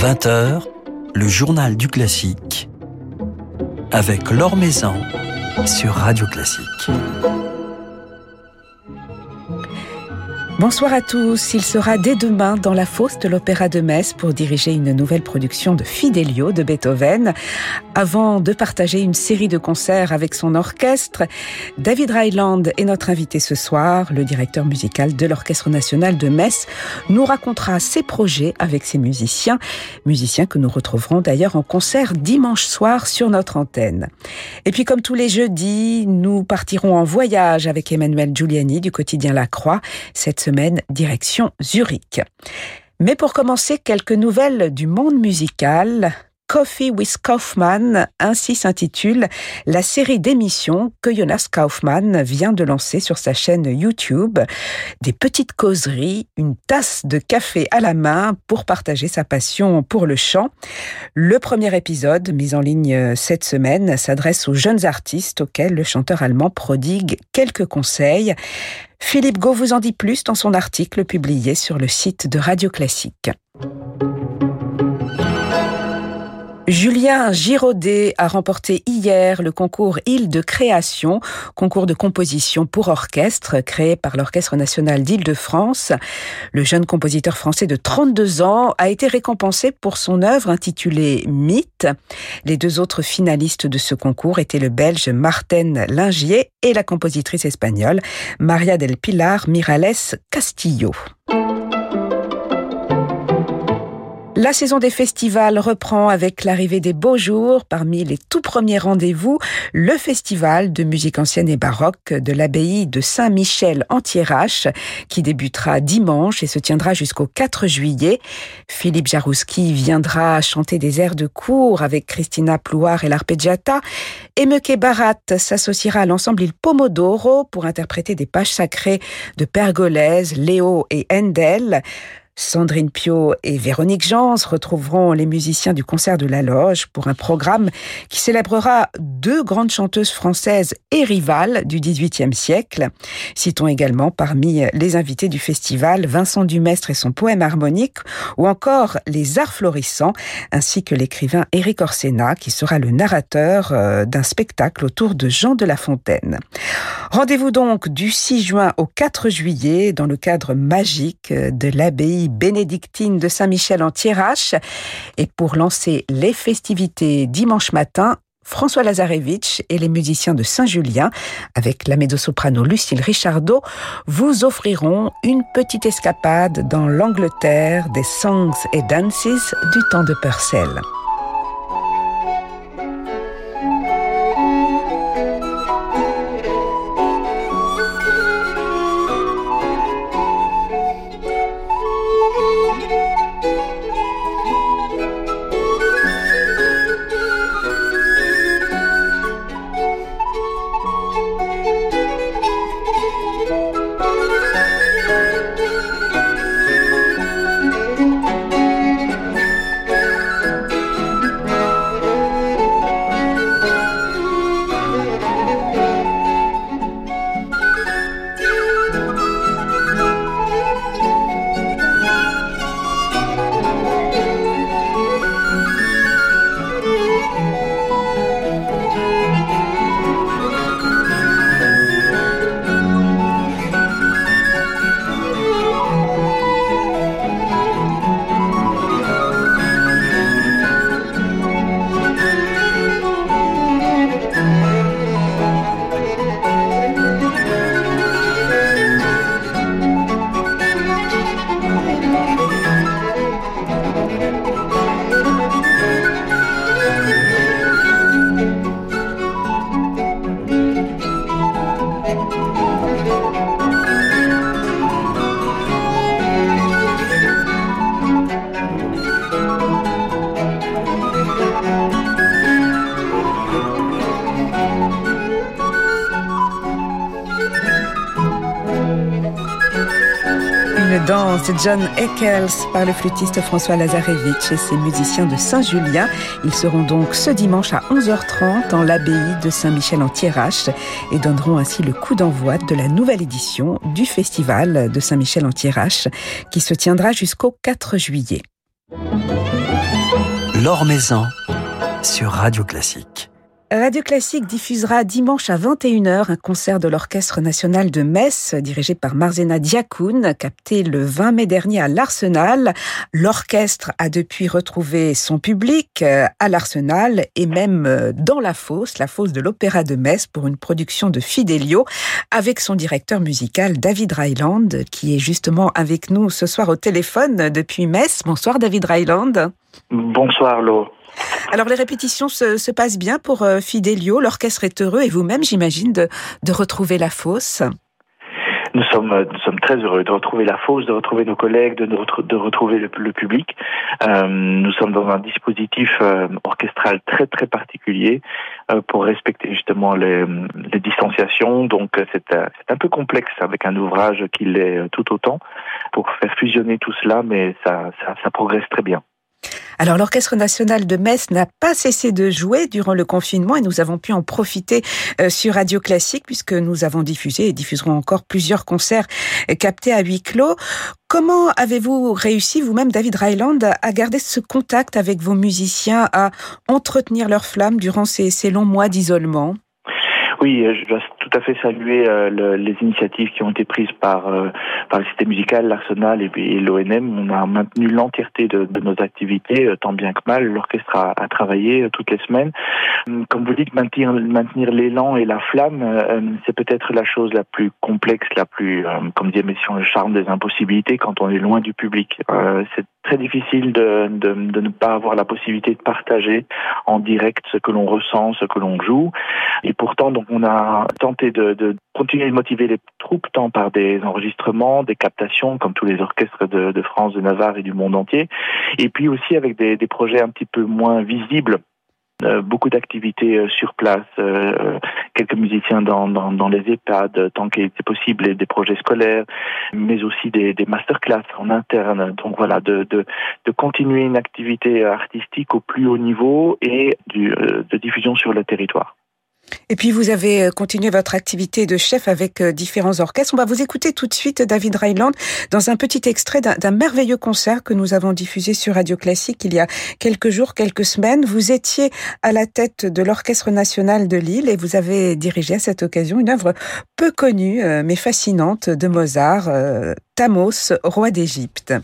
20h, le journal du classique avec Laure Maison sur Radio Classique. Bonsoir à tous. Il sera dès demain dans la fosse de l'Opéra de Metz pour diriger une nouvelle production de Fidelio de Beethoven. Avant de partager une série de concerts avec son orchestre, David Ryland est notre invité ce soir. Le directeur musical de l'Orchestre national de Metz nous racontera ses projets avec ses musiciens, musiciens que nous retrouverons d'ailleurs en concert dimanche soir sur notre antenne. Et puis comme tous les jeudis, nous partirons en voyage avec Emmanuel Giuliani du quotidien La Croix. Cette semaine, direction Zurich. Mais pour commencer, quelques nouvelles du monde musical. Coffee with Kaufman, ainsi s'intitule la série d'émissions que Jonas Kaufman vient de lancer sur sa chaîne YouTube. Des petites causeries, une tasse de café à la main pour partager sa passion pour le chant. Le premier épisode, mis en ligne cette semaine, s'adresse aux jeunes artistes auxquels le chanteur allemand prodigue quelques conseils. Philippe Gau vous en dit plus dans son article publié sur le site de Radio Classique. Julien Giraudet a remporté hier le concours Île de création, concours de composition pour orchestre créé par l'Orchestre national d'Île-de-France. Le jeune compositeur français de 32 ans a été récompensé pour son œuvre intitulée Mythe. Les deux autres finalistes de ce concours étaient le belge Martin Lingier et la compositrice espagnole Maria del Pilar Mirales Castillo. La saison des festivals reprend avec l'arrivée des beaux jours. Parmi les tout premiers rendez-vous, le festival de musique ancienne et baroque de l'abbaye de Saint-Michel en Thiérache, qui débutera dimanche et se tiendra jusqu'au 4 juillet. Philippe Jarouski viendra chanter des airs de cour avec Christina Plouard et l'arpeggiata. Emeke Barat s'associera à l'ensemble Il Pomodoro pour interpréter des pages sacrées de Pergolèse, Léo et Handel. Sandrine Pio et Véronique Jans retrouveront les musiciens du concert de la Loge pour un programme qui célébrera deux grandes chanteuses françaises et rivales du XVIIIe siècle. Citons également parmi les invités du festival Vincent Dumestre et son poème harmonique ou encore les arts florissants ainsi que l'écrivain Éric Orsena qui sera le narrateur euh, d'un spectacle autour de Jean de La Fontaine. Rendez-vous donc du 6 juin au 4 juillet dans le cadre magique de l'abbaye bénédictine de Saint-Michel en Thiérache. Et pour lancer les festivités dimanche matin, François Lazarevitch et les musiciens de Saint-Julien, avec la mezzo-soprano Lucille Richardot, vous offriront une petite escapade dans l'Angleterre des songs et dances du temps de Purcell. John Eccles par le flûtiste François Lazarevitch et ses musiciens de Saint-Julien. Ils seront donc ce dimanche à 11h30 en l'abbaye de Saint-Michel en Thiérache et donneront ainsi le coup d'envoi de la nouvelle édition du festival de Saint-Michel en Thiérache qui se tiendra jusqu'au 4 juillet. Maison sur Radio Classique. Radio Classique diffusera dimanche à 21h un concert de l'Orchestre national de Metz, dirigé par Marzena Diakoun, capté le 20 mai dernier à l'Arsenal. L'orchestre a depuis retrouvé son public euh, à l'Arsenal et même euh, dans la fosse, la fosse de l'Opéra de Metz, pour une production de Fidelio, avec son directeur musical David Ryland, qui est justement avec nous ce soir au téléphone depuis Metz. Bonsoir David Ryland. Bonsoir Lo. Alors les répétitions se, passent bien pour euh, Fidelio, l'orchestre est heureux et vous-même j'imagine de, retrouver la fosse. Nous sommes, nous sommes très heureux de retrouver la fosse, de retrouver nos collègues, de, retrouver le, public. Euh, nous sommes dans un dispositif euh, orchestral très très particulier pour respecter justement les, distanciations. Donc c'est un peu complexe avec un ouvrage qui l'est tout autant pour faire fusionner tout cela, mais ça progresse très bien. Alors l'Orchestre national de Metz n'a pas cessé de jouer durant le confinement et nous avons pu en profiter euh, sur Radio Classique puisque nous avons diffusé et diffuserons encore plusieurs concerts euh, captés à huis clos. Comment avez-vous réussi vous-même, David Ryland, à garder ce contact avec vos musiciens, à entretenir leur flamme durant ces longs mois d'isolement? Oui, je dois tout à fait saluer euh, le, les initiatives qui ont été prises par, euh, par le système musical, l'Arsenal et, et l'ONM. On a maintenu l'entièreté de, de, nos activités, euh, tant bien que mal. L'orchestre a, a, travaillé toutes les semaines. Hum, comme vous dites, maintenir, maintenir l'élan et la flamme, c'est peut-être la chose la plus complexe, la plus, comme disait Mession, le charme des impossibilités quand on est loin du public. c'est très difficile de, ne pas avoir la possibilité de partager en direct ce que l'on ressent, ce que l'on joue. Et pourtant, donc, on a tenté de, de, continuer de motiver les troupes, tant par des enregistrements, des captations, comme tous les orchestres de, de France, de Navarre et du monde entier, et puis aussi avec des, des projets un petit peu moins visibles beaucoup d'activités euh, sur place, euh, quelques musiciens dans, dans, les EHPAD, tant qu'il était possible, des projets scolaires, mais aussi des, des masterclass en interne. Donc voilà, de, de, de, continuer une activité artistique au plus haut niveau et du, de diffusion sur le territoire. Et puis vous avez euh, continué votre activité de chef avec euh, différents orchestres. On va vous écouter tout de suite, David Ryland, dans un petit extrait d'un merveilleux concert que nous avons diffusé sur Radio Classique il y a quelques jours, quelques semaines. Vous étiez à la tête de l'Orchestre national de Lille et vous avez dirigé à cette occasion une œuvre peu connue euh, mais fascinante de Mozart, Thamos, roi d'Égypte.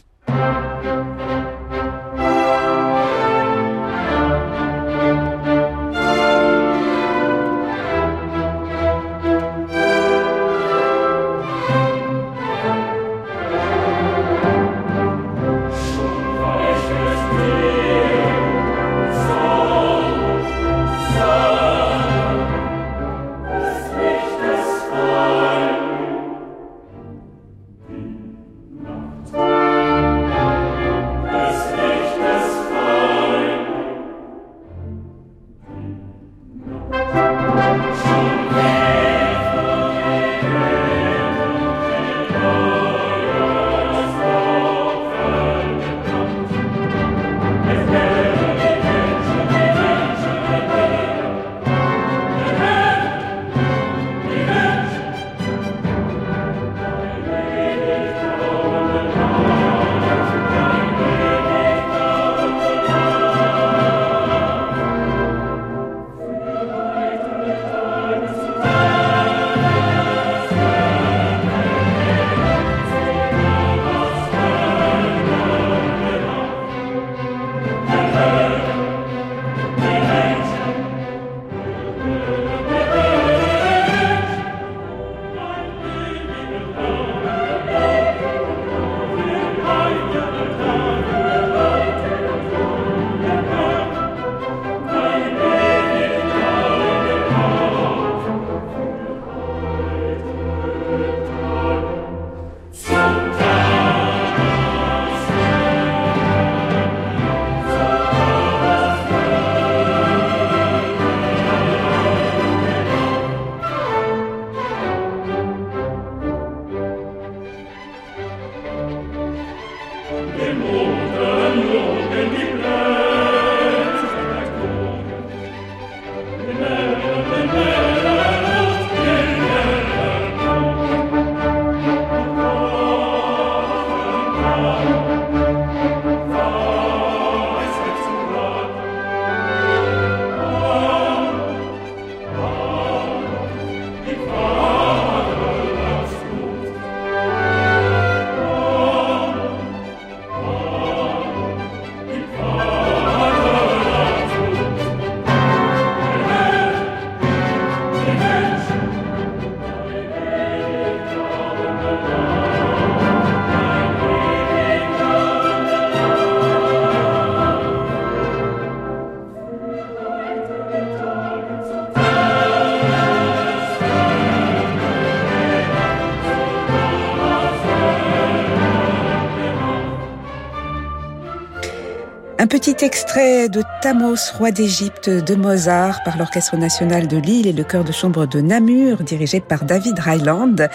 Petit extrait de Thamos, roi d'Égypte de Mozart par l'Orchestre national de Lille et le chœur de chambre de Namur dirigé par David Ryland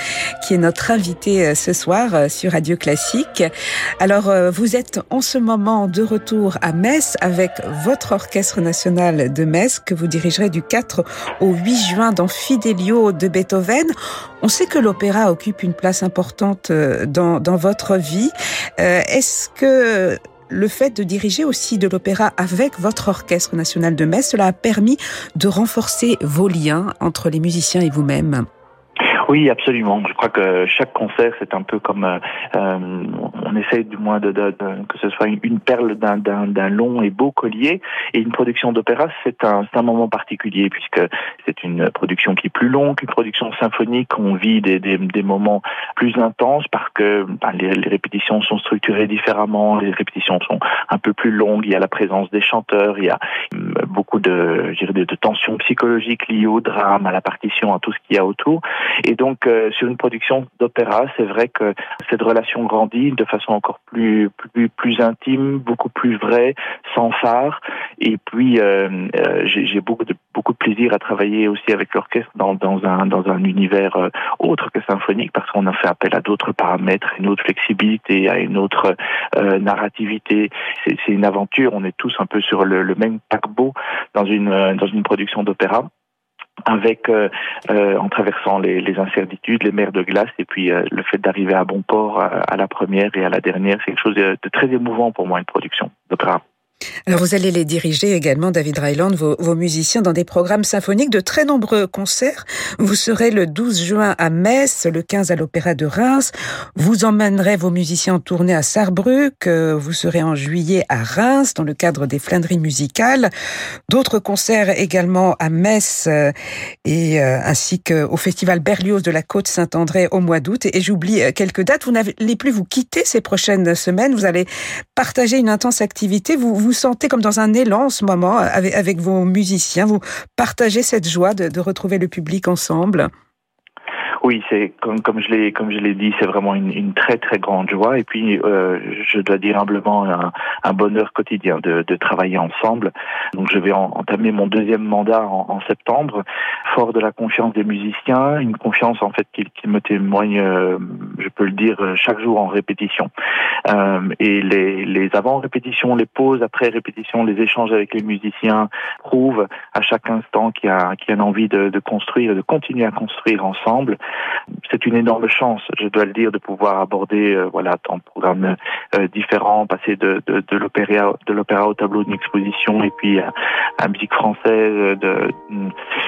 qui est notre invité euh, ce soir euh, sur Radio Classique. Alors euh, vous êtes en ce moment de retour à Metz avec votre Orchestre national de Metz que vous dirigerez du 4 au 8 juin dans Fidelio de Beethoven. On sait que l'opéra occupe une place importante dans, dans votre vie. Est-ce que le fait de diriger aussi de l'opéra avec votre orchestre national de Metz, cela a permis de renforcer vos liens entre les musiciens et vous-même. Oui, absolument. Je crois que chaque concert, c'est un peu comme euh, euh on essaye du moins de, de, que ce soit une, perle d'un long et beau collier. Et une production d'opéra, c'est un, un moment particulier puisque c'est une production qui est plus longue qu'une production symphonique. On vit des, des, des moments plus intenses parce que ben, les, les, répétitions sont structurées différemment, les répétitions sont un peu plus longues. Il y a la présence des chanteurs, il y a hum, beaucoup de, je dirais, de tensions psychologiques liées au drame, à la partition, à tout ce qu'il y a autour. Et donc, euh, sur une production d'opéra, c'est vrai que cette relation grandit de façon encore plus, plus, plus intime, beaucoup plus vraie, sans phare. Et puis, euh, euh j'ai beaucoup de, beaucoup de plaisir à travailler aussi avec l'orchestre dans, dans, un, dans un univers euh, autre que symphonique, parce qu'on a fait appel à d'autres paramètres, une autre flexibilité, à une autre euh, narrativité. C'est une aventure, on est tous un peu sur le, le même paquebot dans une, dans une production d'opéra avec euh, euh, en traversant les, incertitudes, les mers de glace, et puis euh, le fait d'arriver à bon port à, la première et à la dernière, c'est quelque chose de, de très émouvant pour moi une production d'opéra. Alors vous allez les diriger également, David Ryland, vos, vos, musiciens, dans des programmes symphoniques de très nombreux concerts. Vous serez le 12 juin à Metz, le 15 à l'Opéra de Reims. Vous emmènerez vos musiciens en tournée à Sarrebruck. Vous serez en juillet à Reims dans le cadre des Flandries musicales. D'autres concerts également à Metz euh, et euh, ainsi qu'au Festival Berlioz de la Côte Saint-André au mois d'août. Et j'oublie euh, quelques dates. Vous n'allez plus vous quitter ces prochaines semaines. Vous allez partager une intense activité. Vous sentez comme dans un élan en ce moment avec, avec vos musiciens? Vous partagez cette joie de retrouver le public ensemble? Oui, c'est comme, comme je l'ai comme je l'ai dit, c'est vraiment une, une, très très grande joie et puis euh, je dois dire humblement un, un bonheur quotidien de, de, travailler ensemble. Donc je vais entamer mon deuxième mandat en, en, septembre, fort de la confiance des musiciens, une confiance en fait qui, qui me témoigne, euh, je peux le dire, chaque jour en répétition. Euh, et les, les avant répétitions, les pauses après répétition, les échanges avec les musiciens prouvent à chaque instant qu'il y a y a une envie de, de construire, de continuer à construire ensemble c'est une énorme chance, je dois le dire, de pouvoir aborder euh, voilà tant de programmes euh, différents, passer de, l'opéra de l'opéra au tableau d'une exposition et puis à, à musique française, de,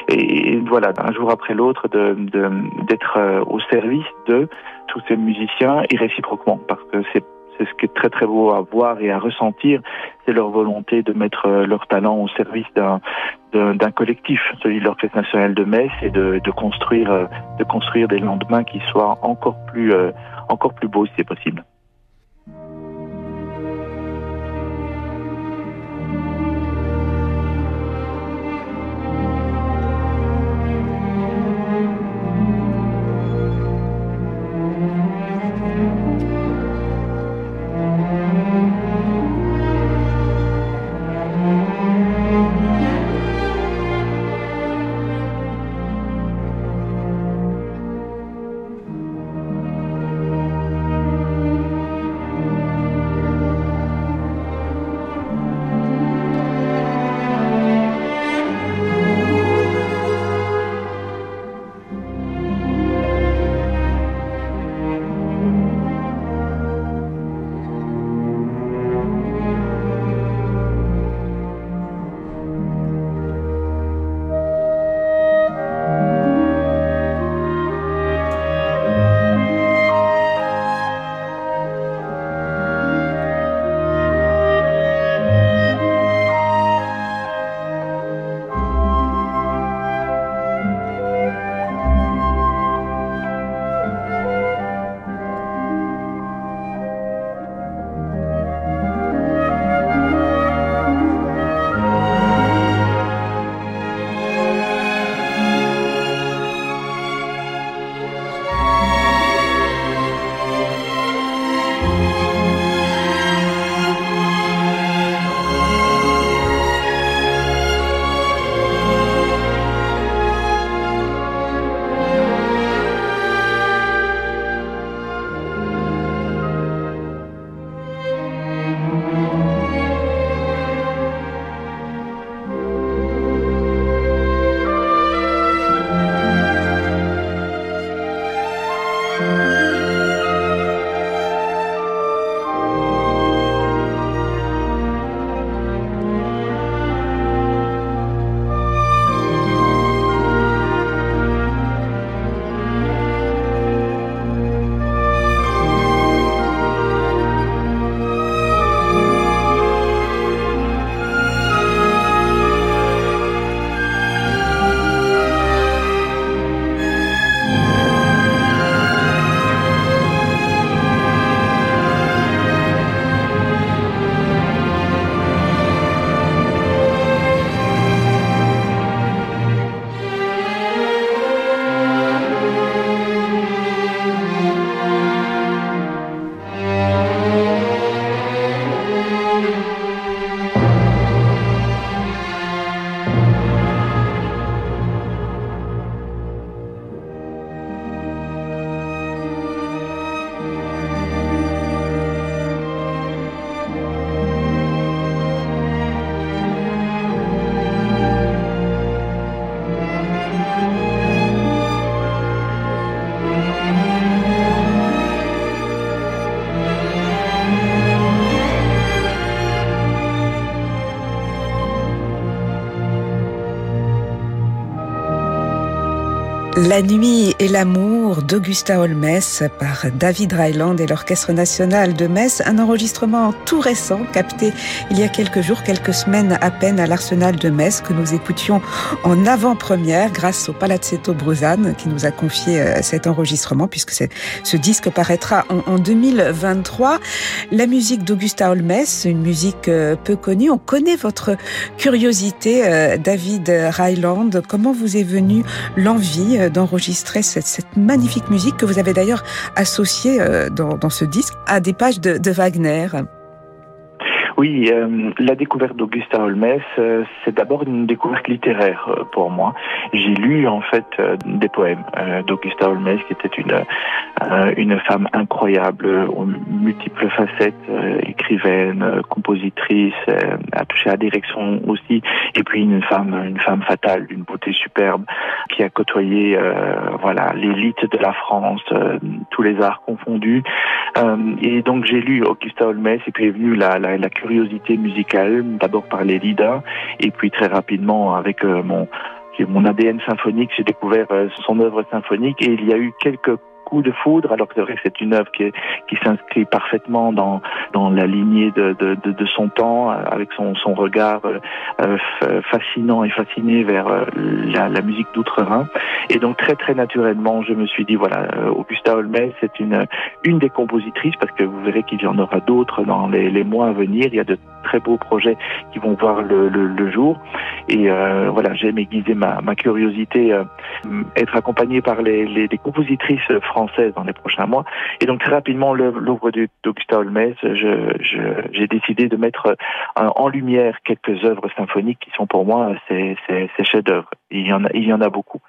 et, voilà un jour après l'autre d'être euh, au service de tous ces musiciens et réciproquement parce que c'est c'est ce qui est très très beau à voir et à ressentir, c'est leur volonté de mettre euh, leur talent au service d'un collectif, celui de l'Orchestre national de Metz, et de, de, construire euh, de construire des lendemains qui soient encore plus euh, encore plus beaux si c'est possible. La nuit et l'amour d'Augusta Holmes par David Ryland et l'Orchestre national de Metz, un enregistrement tout récent capté il y a quelques jours, quelques semaines à peine à l'Arsenal de Metz que nous écoutions en avant-première grâce au Palazzetto Bruzane qui nous a confié euh, cet enregistrement puisque ce disque paraîtra en, 2023. La musique d'Augusta Holmes, une musique euh, peu connue. On connaît votre curiosité, euh, David Ryland. Comment vous est venue l'envie d'enregistrer cette, magnifique musique que vous avez d'ailleurs associée euh, dans, ce disque à des pages de Wagner. Oui, euh, la découverte d'Augusta Holmes, euh, c'est d'abord une découverte littéraire euh, pour moi. J'ai lu en fait des poèmes d'Augusta Holmes, qui était une une femme incroyable, aux multiples facettes, écrivaine, compositrice, a touché à la direction aussi, et puis une femme une femme fatale, d'une beauté superbe, qui a côtoyé voilà l'élite de la France, tous les arts confondus. et donc j'ai lu Augusta Holmes, et puis est venue la, la, la curiosité musicale, d'abord par les leaders, et puis très rapidement avec euh, mon mon ADN symphonique, j'ai découvert euh, son œuvre symphonique et il y a eu quelques de foudre, alors que c'est vrai que c'est une œuvre qui, qui s'inscrit parfaitement dans, dans la lignée de, de, son temps, avec son, son regard euh, euh, fascinant et fasciné vers euh, la, musique d'outre-Rhin. Et donc très très naturellement, je me suis dit, voilà, Augusta Holmès, c'est une, une des compositrices, parce que vous verrez qu'il y en aura d'autres dans les, les mois à venir. Il y a de très beaux projets qui vont voir le, le, jour. Et voilà, j'aime aiguiser ma, ma curiosité, être accompagné par les, les, les, compositrices françaises dans les prochains mois. Et donc très rapidement, l'œuvre d'Augusta Holmes, j'ai décidé de mettre euh, en lumière quelques œuvres symphoniques qui sont pour moi ces, chefs-d'œuvre. Il y en a, il y en a beaucoup.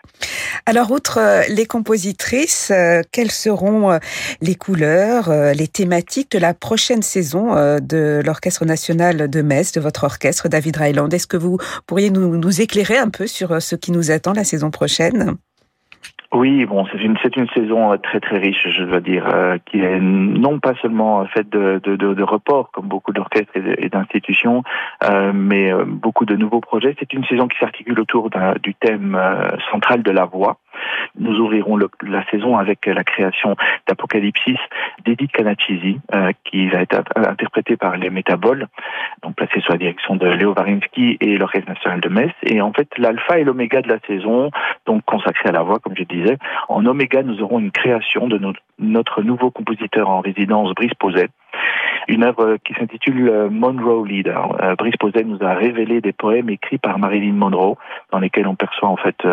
Alors, outre les compositrices, quelles seront les couleurs, les thématiques de la prochaine saison de l'Orchestre national de Metz, de votre orchestre, David Ryland? Est-ce que vous pourriez nous, éclairer un peu sur euh, ce qui nous attend la saison prochaine? Oui, bon, c'est une c'est une saison euh, très très riche, je dois dire, euh, qui est non pas seulement faite de de, de, de reports comme beaucoup d'orchestres et d'institutions, euh, mais beaucoup de nouveaux projets. C'est une saison qui s'articule autour du thème central de la voix. Nous ouvrirons la saison avec la création d'Apocalypsis d'Edith Kanachisi, qui va être interprétée par les Métaboles, donc placée sous la direction de Léo Varinsky et l'Orchestre national de Metz. Et en fait, l'alpha et l'oméga de la saison, donc consacrée à la voix, comme je dis en Oméga, nous aurons une création de notre, nouveau compositeur en résidence, Brice Poset. Une œuvre qui s'intitule euh, Monroe Leader. Euh, Brice Poset nous a révélé des poèmes écrits par Marilyn Monroe, dans lesquels on perçoit en fait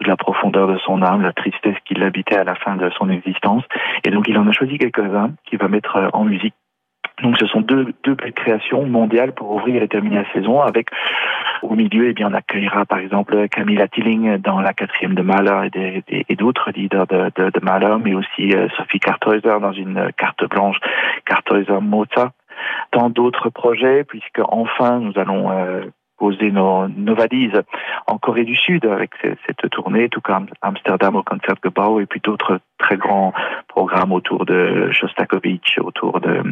euh, toute la profondeur de son âme, la tristesse qui l'habitait à la fin de son existence. Et donc il en a choisi quelques-uns qu'il va mettre en musique donc ce sont deux, deux créations mondiales pour ouvrir et terminer la saison avec au milieu, eh bien, on accueillera par exemple Camilla Tilling dans la quatrième de Mahler et, d'autres leaders de, de, de, Mahler, mais aussi euh, Sophie Karthäuser dans une carte blanche, Karthäuser Mozart. Tant d'autres projets, puisque enfin nous allons euh, poser nos, valises en Corée du Sud avec cette tournée, tout comme Amsterdam au Concertgebouw et puis d'autres très grands programmes autour de Shostakovich, autour de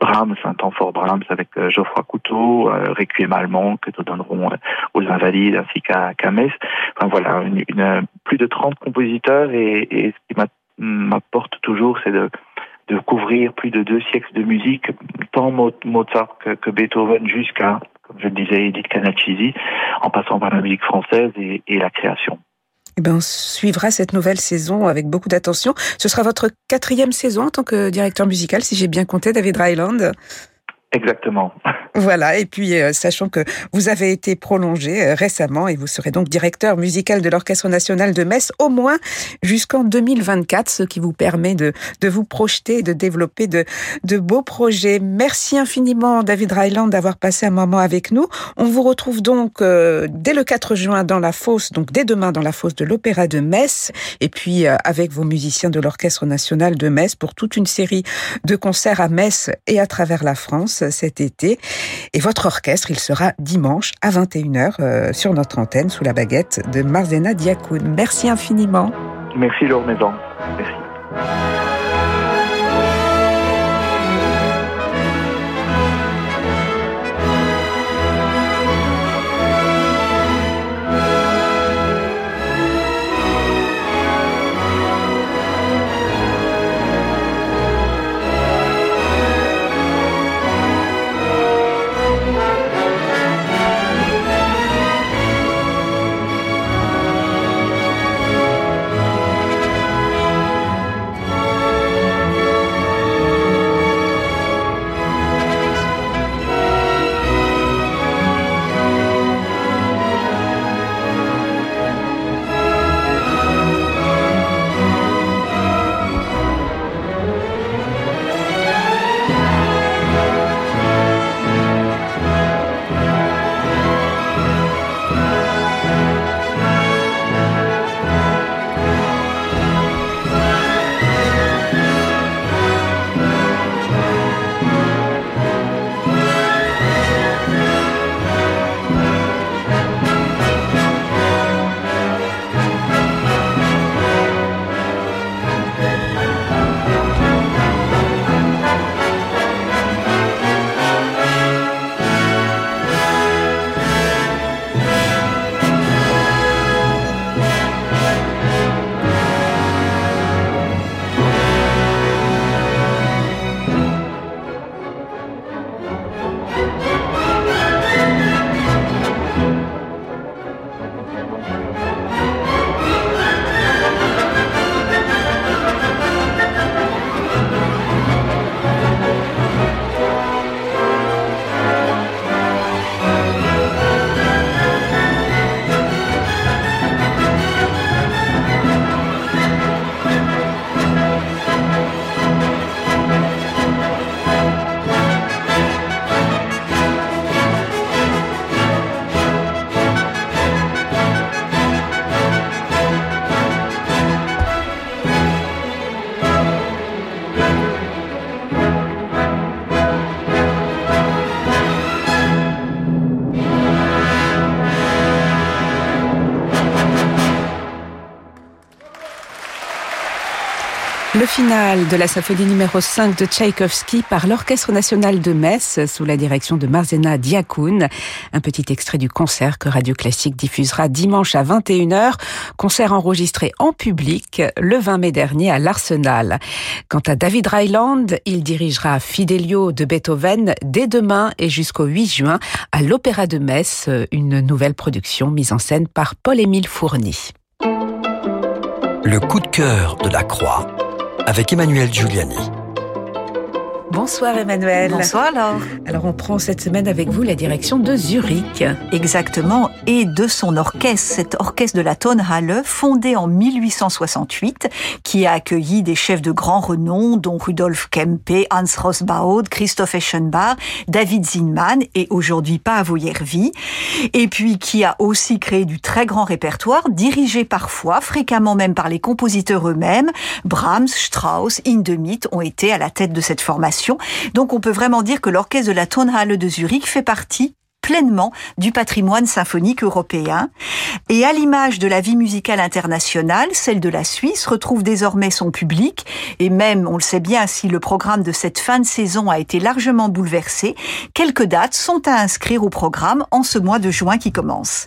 Brahms, un temps fort Brahms avec euh, Geoffroy Couteau, euh, Requiem allemand que nous donnerons euh, aux Invalides ainsi qu'à qu Metz. Enfin voilà, plus de 30 compositeurs et, ce qui m'apporte toujours, c'est de couvrir plus de deux siècles de musique, tant Mozart que Beethoven jusqu'à je le disais, Edith Canacisi, en passant par la musique française et, et la création. Eh bien, on suivra cette nouvelle saison avec beaucoup d'attention. Ce sera votre quatrième saison en tant que directeur musical, si j'ai bien compté, David Ryland. Exactement. Voilà, et puis euh, sachant que vous avez été prolongé euh, récemment et vous serez donc directeur musical de l'Orchestre national de Metz au moins jusqu'en 2024, ce qui vous permet de, de vous projeter, de développer de, de beaux projets. Merci infiniment David Ryland d'avoir passé un moment avec nous. On vous retrouve donc euh, dès le 4 juin dans la fosse, donc dès demain dans la fosse de l'Opéra de Metz, et puis avec vos musiciens de l'Orchestre national de Metz pour toute une série de concerts à Metz et à travers la France cet été. Et votre orchestre, il sera dimanche à 21h euh, sur notre antenne sous la baguette de Marzena Diakoun. Merci infiniment. Merci Laure Maison. Merci. De la symphonie numéro 5 de Tchaïkovski par l'Orchestre national de Metz sous la direction de Marzena Diakoun. Un petit extrait du concert que Radio Classique diffusera dimanche à 21h. Concert enregistré en public le 20 mai dernier à l'Arsenal. Quant à David Ryland, il dirigera Fidelio de Beethoven dès demain et jusqu'au 8 juin à l'Opéra de Metz, une nouvelle production mise en scène par Paul-Émile Fourny. Le coup de cœur de la Croix avec Emmanuel Giuliani. Bonsoir Emmanuel. Bonsoir Laure. Alors on prend cette semaine avec vous la direction de Zurich. Exactement, et de son orchestre, cet orchestre de la Tonhalle, fondé en 1868, qui a accueilli des chefs de grand renom, dont Rudolf Kempe, Hans Rosbaud, Christoph Eschenbach, David Zinman et aujourd'hui Paavo Järvi, et puis qui a aussi créé du très grand répertoire, dirigé parfois, fréquemment même par les compositeurs eux-mêmes. Brahms, Strauss, Hindemith ont été à la tête de cette formation donc on peut vraiment dire que l'orchestre de la Tonhalle de Zurich fait partie pleinement du patrimoine symphonique européen. Et à l'image de la vie musicale internationale, celle de la Suisse retrouve désormais son public. Et même, on le sait bien, si le programme de cette fin de saison a été largement bouleversé, quelques dates sont à inscrire au programme en ce mois de juin qui commence.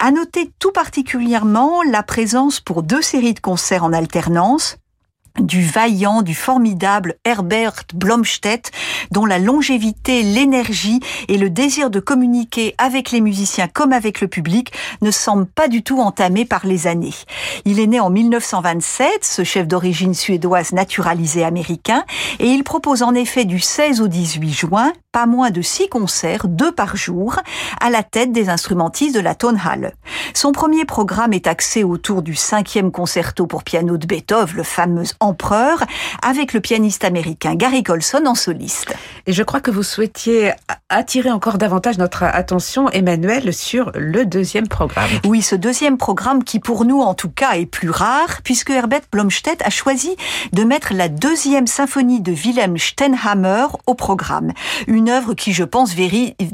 À noter tout particulièrement la présence pour deux séries de concerts en alternance du vaillant, du formidable Herbert Blomstedt, dont la longévité, l'énergie et le désir de communiquer avec les musiciens comme avec le public ne semblent pas du tout entamés par les années. Il est né en 1927, ce chef d'origine suédoise naturalisé américain, et il propose en effet du 16 au 18 juin pas moins de six concerts, deux par jour, à la tête des instrumentistes de la Tonhalle. Son premier programme est axé autour du cinquième concerto pour piano de Beethoven, le fameux Empereur, avec le pianiste américain Gary Colson en soliste. Et je crois que vous souhaitiez attirer encore davantage notre attention, Emmanuel, sur le deuxième programme. Oui, ce deuxième programme qui pour nous en tout cas est plus rare, puisque Herbert Blomstedt a choisi de mettre la deuxième symphonie de Wilhelm Steinhammer au programme. Une œuvre qui, je pense,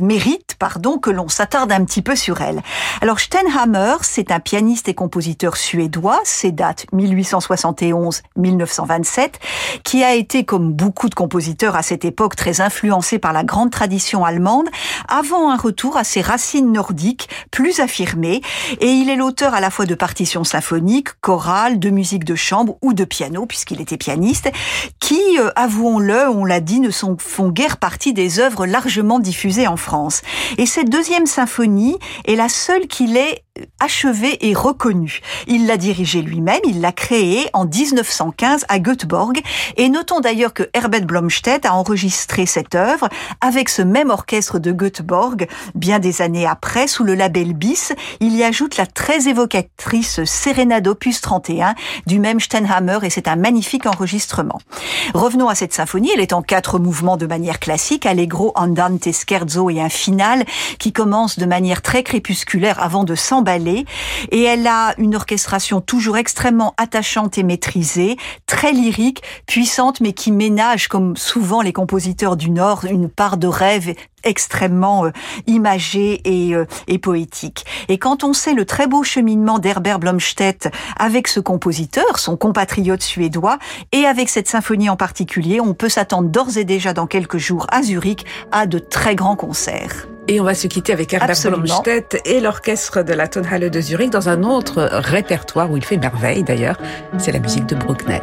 mérite pardon, que l'on s'attarde un petit peu sur elle. Alors Steinhammer, c'est un pianiste et compositeur suédois, ses dates 1871-1927, qui a été, comme beaucoup de compositeurs à cette époque, très influencé par la grande tradition allemande, avant un retour à ses racines nordiques plus affirmées, et il est l'auteur à la fois de partitions symphoniques, chorales, de musique de chambre ou de piano, puisqu'il était pianiste, qui, euh, avouons-le, on l'a dit, ne font guère partie des œuvres largement diffusées en France. Et cette deuxième symphonie est la seule qu'il ait achevé et reconnu. Il l'a dirigé lui-même, il l'a créé en 1915 à Göteborg et notons d'ailleurs que Herbert Blomstedt a enregistré cette œuvre avec ce même orchestre de Göteborg bien des années après sous le label BIS. Il y ajoute la très évocatrice Serenade opus 31 du même Steinhammer et c'est un magnifique enregistrement. Revenons à cette symphonie, elle est en quatre mouvements de manière classique, allegro, andante, scherzo et un final qui commence de manière très crépusculaire avant de s'en et elle a une orchestration toujours extrêmement attachante et maîtrisée, très lyrique, puissante, mais qui ménage, comme souvent les compositeurs du Nord, une part de rêve extrêmement euh, imagé et, euh, et, poétique. Et quand on sait le très beau cheminement d'Herbert Blomstedt avec ce compositeur, son compatriote suédois, et avec cette symphonie en particulier, on peut s'attendre d'ores et déjà dans quelques jours à Zurich à de très grands concerts. Et on va se quitter avec Herbert Blomstedt et l'orchestre de la Tonhalle de Zurich dans un autre répertoire où il fait merveille d'ailleurs, c'est la musique de Bruckner.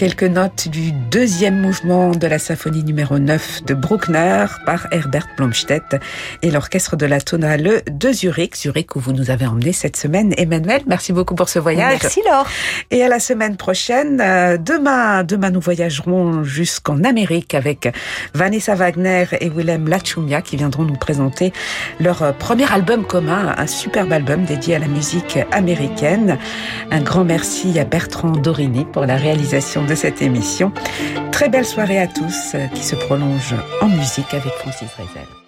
Quelques notes du deuxième mouvement de la symphonie numéro 9 de Bruckner par Herbert Blomstedt et l'orchestre de la Tonale de Zurich. Zurich où vous nous avez emmené cette semaine. Emmanuel, merci beaucoup pour ce voyage. Merci Laure. Et à la semaine prochaine. Euh, demain, demain nous voyagerons jusqu'en Amérique avec Vanessa Wagner et Willem Lachumia qui viendront nous présenter leur premier album commun, un superbe album dédié à la musique américaine. Un grand merci à Bertrand Dorini pour la réalisation de cette émission. Très belle soirée à tous euh, qui se prolonge en musique avec Francis Rezel.